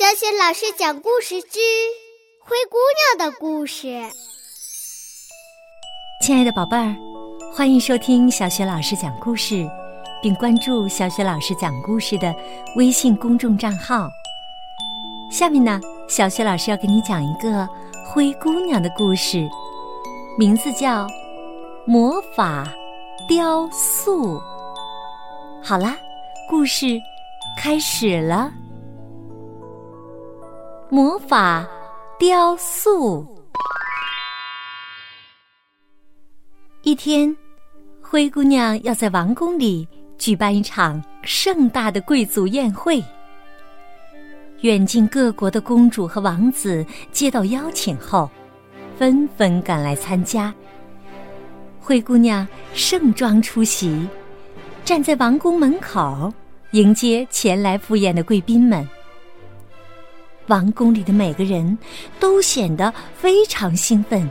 小雪老师讲故事之《灰姑娘的故事》。亲爱的宝贝儿，欢迎收听小雪老师讲故事，并关注小雪老师讲故事的微信公众账号。下面呢，小雪老师要给你讲一个灰姑娘的故事，名字叫《魔法雕塑》。好啦，故事开始了。魔法雕塑。一天，灰姑娘要在王宫里举办一场盛大的贵族宴会。远近各国的公主和王子接到邀请后，纷纷赶来参加。灰姑娘盛装出席，站在王宫门口迎接前来赴宴的贵宾们。王宫里的每个人都显得非常兴奋。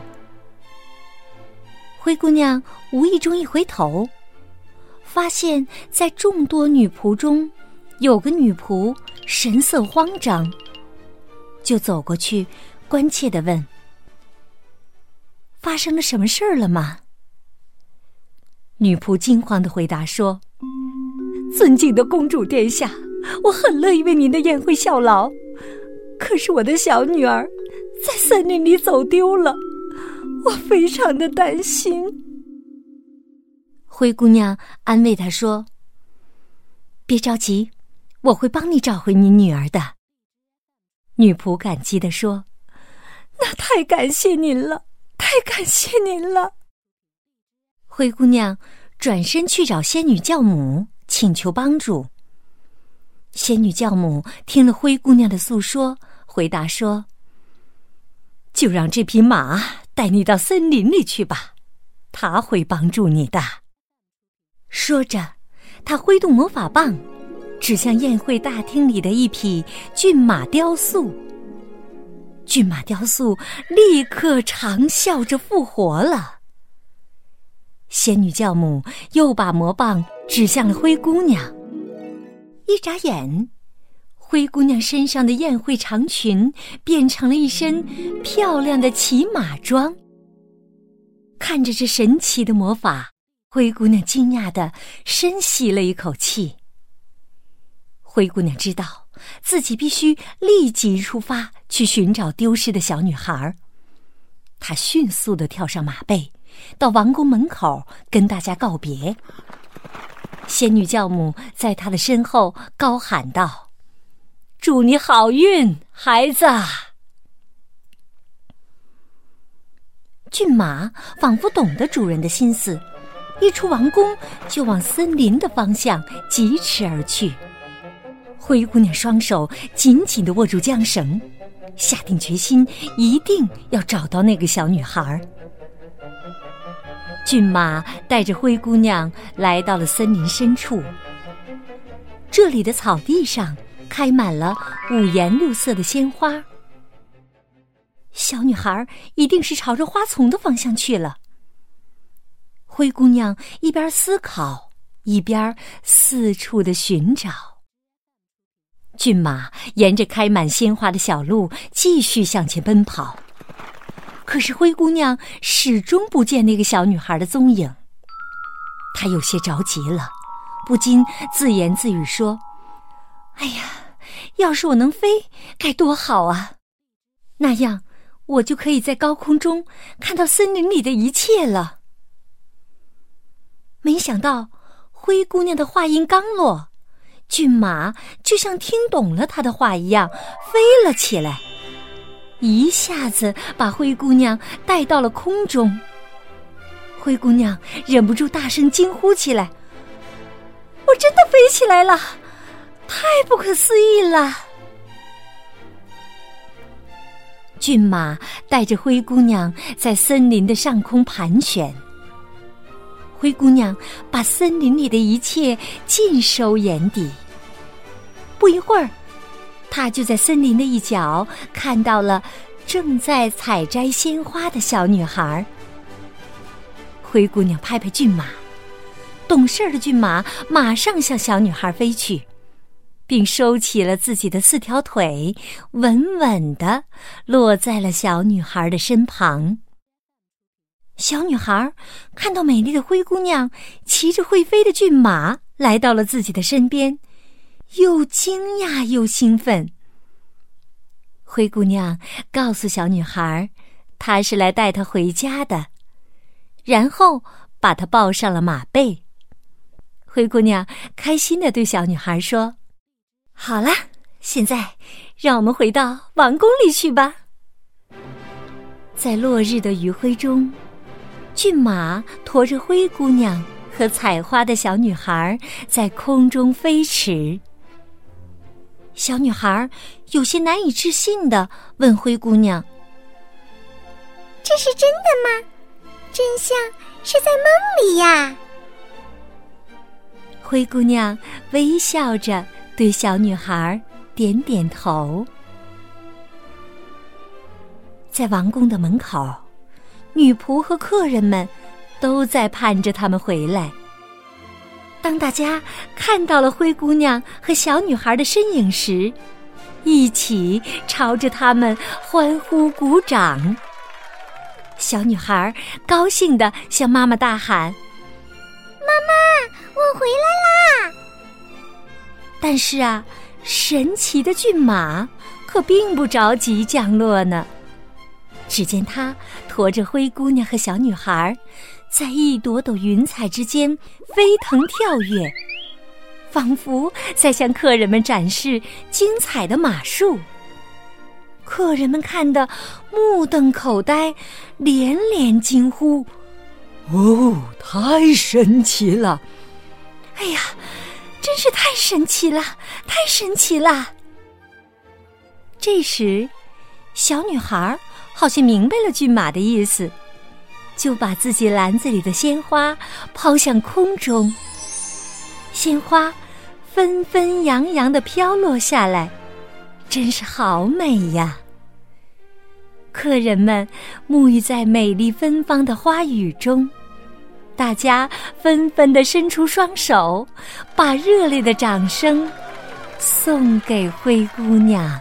灰姑娘无意中一回头，发现在众多女仆中，有个女仆神色慌张，就走过去，关切的问：“发生了什么事儿了吗？”女仆惊慌的回答说：“尊敬的公主殿下，我很乐意为您的宴会效劳。”可是我的小女儿在森林里走丢了，我非常的担心。灰姑娘安慰她说：“别着急，我会帮你找回你女儿的。”女仆感激的说：“那太感谢您了，太感谢您了。”灰姑娘转身去找仙女教母请求帮助。仙女教母听了灰姑娘的诉说。回答说：“就让这匹马带你到森林里去吧，他会帮助你的。”说着，他挥动魔法棒，指向宴会大厅里的一匹骏马雕塑。骏马雕塑立刻长啸着复活了。仙女教母又把魔棒指向了灰姑娘，一眨眼。灰姑娘身上的宴会长裙变成了一身漂亮的骑马装。看着这神奇的魔法，灰姑娘惊讶的深吸了一口气。灰姑娘知道自己必须立即出发去寻找丢失的小女孩。她迅速的跳上马背，到王宫门口跟大家告别。仙女教母在她的身后高喊道。祝你好运，孩子！骏马仿佛懂得主人的心思，一出王宫就往森林的方向疾驰而去。灰姑娘双手紧紧的握住缰绳，下定决心一定要找到那个小女孩。骏马带着灰姑娘来到了森林深处，这里的草地上。开满了五颜六色的鲜花，小女孩一定是朝着花丛的方向去了。灰姑娘一边思考，一边四处的寻找。骏马沿着开满鲜花的小路继续向前奔跑，可是灰姑娘始终不见那个小女孩的踪影。她有些着急了，不禁自言自语说。哎呀，要是我能飞，该多好啊！那样，我就可以在高空中看到森林里的一切了。没想到，灰姑娘的话音刚落，骏马就像听懂了她的话一样，飞了起来，一下子把灰姑娘带到了空中。灰姑娘忍不住大声惊呼起来：“我真的飞起来了！”太不可思议了！骏马带着灰姑娘在森林的上空盘旋。灰姑娘把森林里的一切尽收眼底。不一会儿，她就在森林的一角看到了正在采摘鲜花的小女孩。灰姑娘拍拍骏马，懂事的骏马马上向小女孩飞去。并收起了自己的四条腿，稳稳地落在了小女孩的身旁。小女孩看到美丽的灰姑娘骑着会飞的骏马来到了自己的身边，又惊讶又兴奋。灰姑娘告诉小女孩，她是来带她回家的，然后把她抱上了马背。灰姑娘开心的对小女孩说。好了，现在让我们回到王宫里去吧。在落日的余晖中，骏马驮着灰姑娘和采花的小女孩在空中飞驰。小女孩有些难以置信的问灰姑娘：“这是真的吗？真相是在梦里呀？”灰姑娘微笑着。对小女孩点点头，在王宫的门口，女仆和客人们都在盼着他们回来。当大家看到了灰姑娘和小女孩的身影时，一起朝着他们欢呼鼓掌。小女孩高兴的向妈妈大喊：“妈妈，我回来啦！”但是啊，神奇的骏马可并不着急降落呢。只见它驮着灰姑娘和小女孩，在一朵朵云彩之间飞腾跳跃，仿佛在向客人们展示精彩的马术。客人们看得目瞪口呆，连连惊呼：“哦，太神奇了！”哎呀！真是太神奇了，太神奇了！这时，小女孩好像明白了骏马的意思，就把自己篮子里的鲜花抛向空中，鲜花纷纷扬扬的飘落下来，真是好美呀！客人们沐浴在美丽芬芳的花雨中。大家纷纷的伸出双手，把热烈的掌声送给灰姑娘。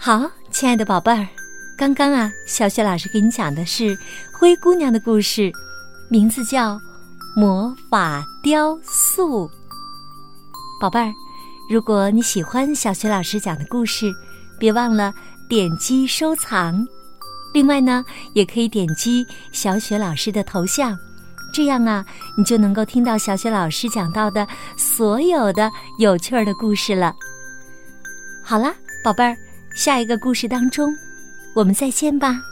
好，亲爱的宝贝儿，刚刚啊，小雪老师给你讲的是灰姑娘的故事，名字叫《魔法雕塑》。宝贝儿，如果你喜欢小雪老师讲的故事，别忘了点击收藏。另外呢，也可以点击小雪老师的头像，这样啊，你就能够听到小雪老师讲到的所有的有趣儿的故事了。好啦，宝贝儿，下一个故事当中，我们再见吧。